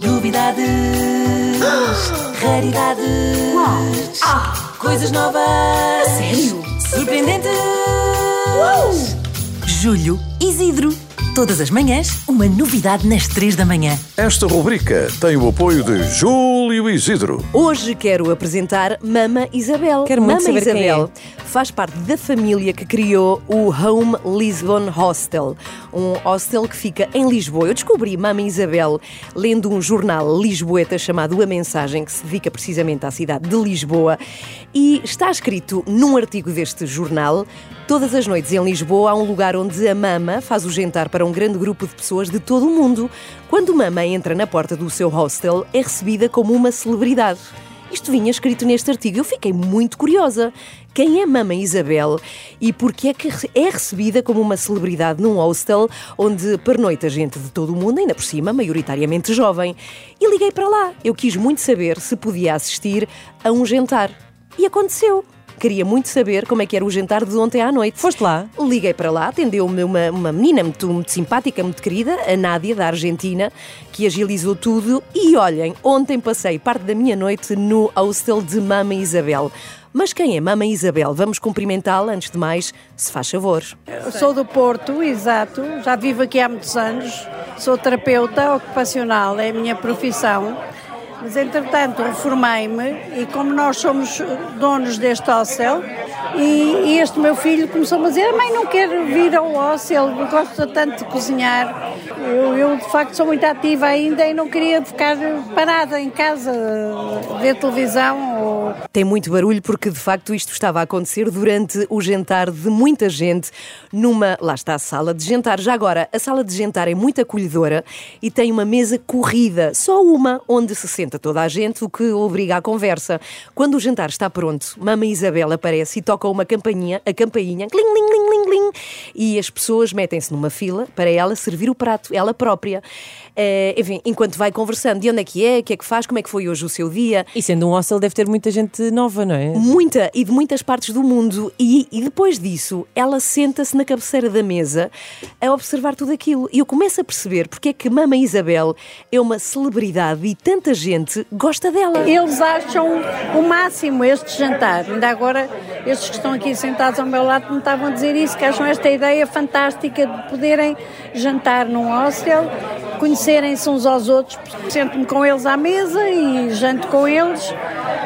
Novidades, raridades, coisas novas, sério? surpreendentes. Julho, Isidro. Todas as manhãs, uma novidade nas três da manhã. Esta rubrica tem o apoio de Júlio Isidro. Hoje quero apresentar Mama Isabel. Quero muito Mama saber quem Isabel é. Faz parte da família que criou o Home Lisbon Hostel, um hostel que fica em Lisboa. Eu descobri Mama Isabel lendo um jornal lisboeta chamado A Mensagem, que se dedica precisamente à cidade de Lisboa, e está escrito num artigo deste jornal. Todas as noites em Lisboa há um lugar onde a Mama faz o jantar para um grande grupo de pessoas de todo o mundo. Quando Mama entra na porta do seu hostel, é recebida como uma celebridade. Isto vinha escrito neste artigo. Eu fiquei muito curiosa. Quem é Mama Isabel e porquê é que é recebida como uma celebridade num hostel onde pernoita gente de todo o mundo, ainda por cima, maioritariamente jovem? E liguei para lá. Eu quis muito saber se podia assistir a um jantar. E aconteceu. Queria muito saber como é que era o jantar de ontem à noite. Foste lá? Liguei para lá, atendeu-me uma, uma menina muito, muito simpática, muito querida, a Nádia, da Argentina, que agilizou tudo. E olhem, ontem passei parte da minha noite no hostel de Mama Isabel. Mas quem é Mama Isabel? Vamos cumprimentá-la antes de mais, se faz favor. Eu sou do Porto, exato. Já vivo aqui há muitos anos. Sou terapeuta ocupacional, é a minha profissão. Mas, entretanto, reformei-me e, como nós somos donos deste hostel, e, e este meu filho começou-me a dizer: Mãe, não quero vir ao hostel, gosto tanto de cozinhar. Eu, eu, de facto, sou muito ativa ainda e não queria ficar parada em casa, ver televisão ou Tem muito barulho porque de facto isto estava a acontecer durante o jantar de muita gente numa, lá está a sala de jantar. Já agora, a sala de jantar é muito acolhedora e tem uma mesa corrida, só uma, onde se senta toda a gente, o que obriga à conversa. Quando o jantar está pronto, Mama Isabel aparece e toca uma campainha, a campainha, cling, ling, ling, ling, e as pessoas metem-se numa fila para ela servir o prato, ela própria. Eh, enfim, enquanto vai conversando, de onde é que é, o que é que faz, como é que foi hoje o seu dia, E sendo um hostel deve ter muita gente nova, não é? Muita e de muitas partes do mundo. E, e depois disso, ela senta-se na cabeceira da mesa a observar tudo aquilo. E eu começo a perceber porque é que Mama Isabel é uma celebridade e tanta gente gosta dela. Eles acham o máximo este jantar. Ainda agora, estes que estão aqui sentados ao meu lado me estavam a dizer isso, que acham esta ideia fantástica de poderem jantar num hostel, conhecerem-se uns aos outros. Sento-me com eles à mesa e janto com eles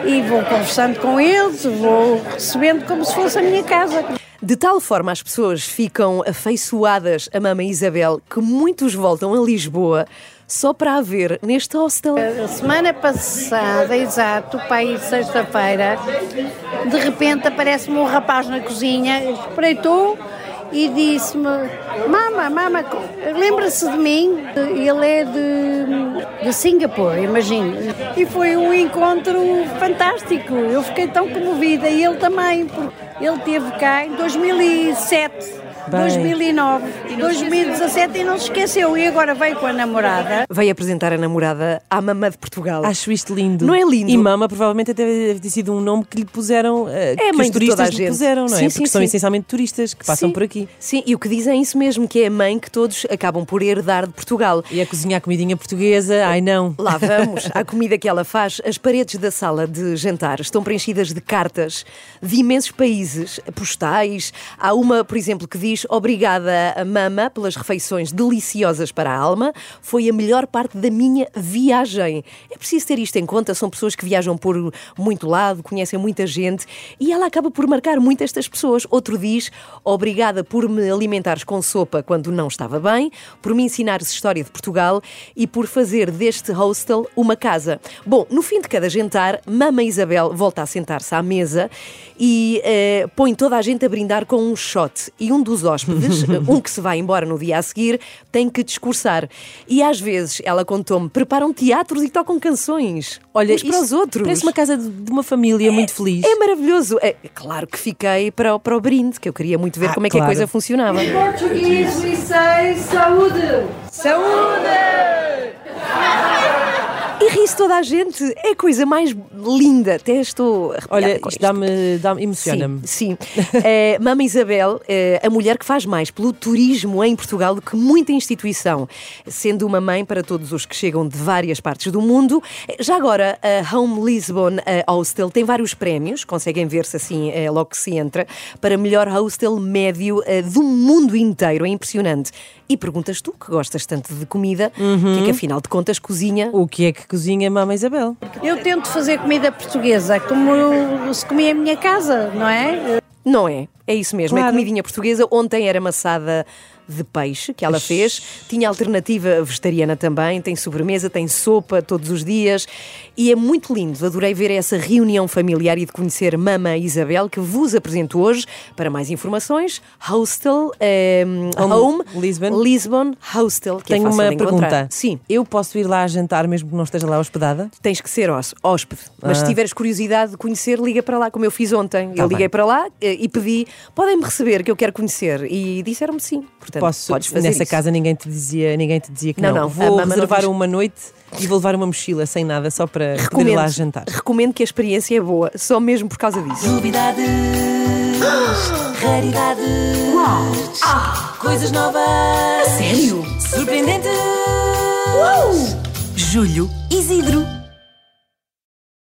e vou conversando com eles, vou recebendo como se fosse a minha casa. De tal forma as pessoas ficam afeiçoadas a Mama Isabel que muitos voltam a Lisboa só para a ver neste hostel. A semana passada, exato, pai, sexta-feira, de repente aparece-me um rapaz na cozinha, espreitou e disse-me: Mama, mama, lembra-se de mim? Ele é de, de Singapura, imagino. E foi um encontro fantástico. Eu fiquei tão comovida e ele também, porque ele esteve cá em 2007. Bem. 2009, 2017 e não se esqueceu. E agora veio com a namorada. Veio apresentar a namorada à Mama de Portugal. Acho isto lindo. Não é lindo? E Mama provavelmente até deve ter sido um nome que lhe puseram, eh, que mãe os a turistas lhe puseram, não é? Sim, Porque sim, são sim. essencialmente turistas que passam Sim. por aqui. Sim, e o que dizem é isso mesmo, que é a mãe que todos acabam por herdar de Portugal. E a cozinhar comidinha portuguesa, ai não. Lá vamos, à comida que ela faz. As paredes da sala de jantar estão preenchidas de cartas de imensos países postais. Há uma, por exemplo, que diz Obrigada a mama pelas refeições deliciosas para a alma. Foi a melhor parte da minha viagem. É preciso ter isto em conta. São pessoas que viajam por muito lado, conhecem muita gente e ela acaba por marcar muito estas pessoas. Outro diz Obrigada por me alimentares com sopa quando não estava bem, por me ensinares história de Portugal e por fazer deste hostel uma casa. Bom, no fim de cada jantar, Mama Isabel volta a sentar-se à mesa e eh, põe toda a gente a brindar com um shot. E um dos hóspedes, um que se vai embora no dia a seguir, tem que discursar. E às vezes, ela contou-me, preparam teatros e tocam canções. Olha, uns para os outros. Parece uma casa de, uma família muito feliz. É maravilhoso. É, claro que fiquei para, o- para o brinde, que eu queria muito ver Ah, como é que a claro. coisa funcionava. português, we say saúde. Saúde! Isso toda a gente. É a coisa mais linda. Até estou Olha, com isto dá-me, dá emociona-me. Sim, sim. É, Mama Isabel, é a mulher que faz mais pelo turismo em Portugal do que muita instituição, sendo uma mãe para todos os que chegam de várias partes do mundo. Já agora, a Home Lisbon a Hostel tem vários prémios, conseguem ver-se assim é, logo que se entra, para melhor hostel médio do mundo inteiro. É impressionante. E perguntas tu, que gostas tanto de comida, que é que afinal de contas cozinha O que é que cozinha Mama Isabel? Eu tento fazer comida portuguesa, como se comia em minha casa, não é? Não é? É isso mesmo, é Claro. comidinha portuguesa. Ontem era massada de peixe que ela fez, tinha alternativa vegetariana também, tem sobremesa, tem sopa todos os dias e é muito lindo. Adorei ver essa reunião familiar e de conhecer Mama Isabel, que vos apresento hoje. Para mais informações, Hostel eh, Home Lisbon. Lisbon Hostel, que Tenho é fácil uma de encontrar. pergunta. Sim, Eu posso ir lá jantar mesmo que não esteja lá hospedada? tens que ser hós- hóspede. Mas se Ah. tiveres curiosidade de conhecer, liga para lá, como eu fiz ontem. Tá eu liguei bem. para lá eh, e pedi: podem-me receber, que eu quero conhecer. E disseram-me sim. Portanto, Posso, podes fazer nessa isso. casa ninguém te dizia, ninguém te dizia que Não, não. não, a Vou não reservar diz- uma noite e vou levar uma mochila sem nada só para poder ir lá jantar. recomendo que a experiência é boa, só mesmo por causa disso. Novidades, raridades. Ah, coisas novas. Sério? Surpreendentes. Julho Isidro.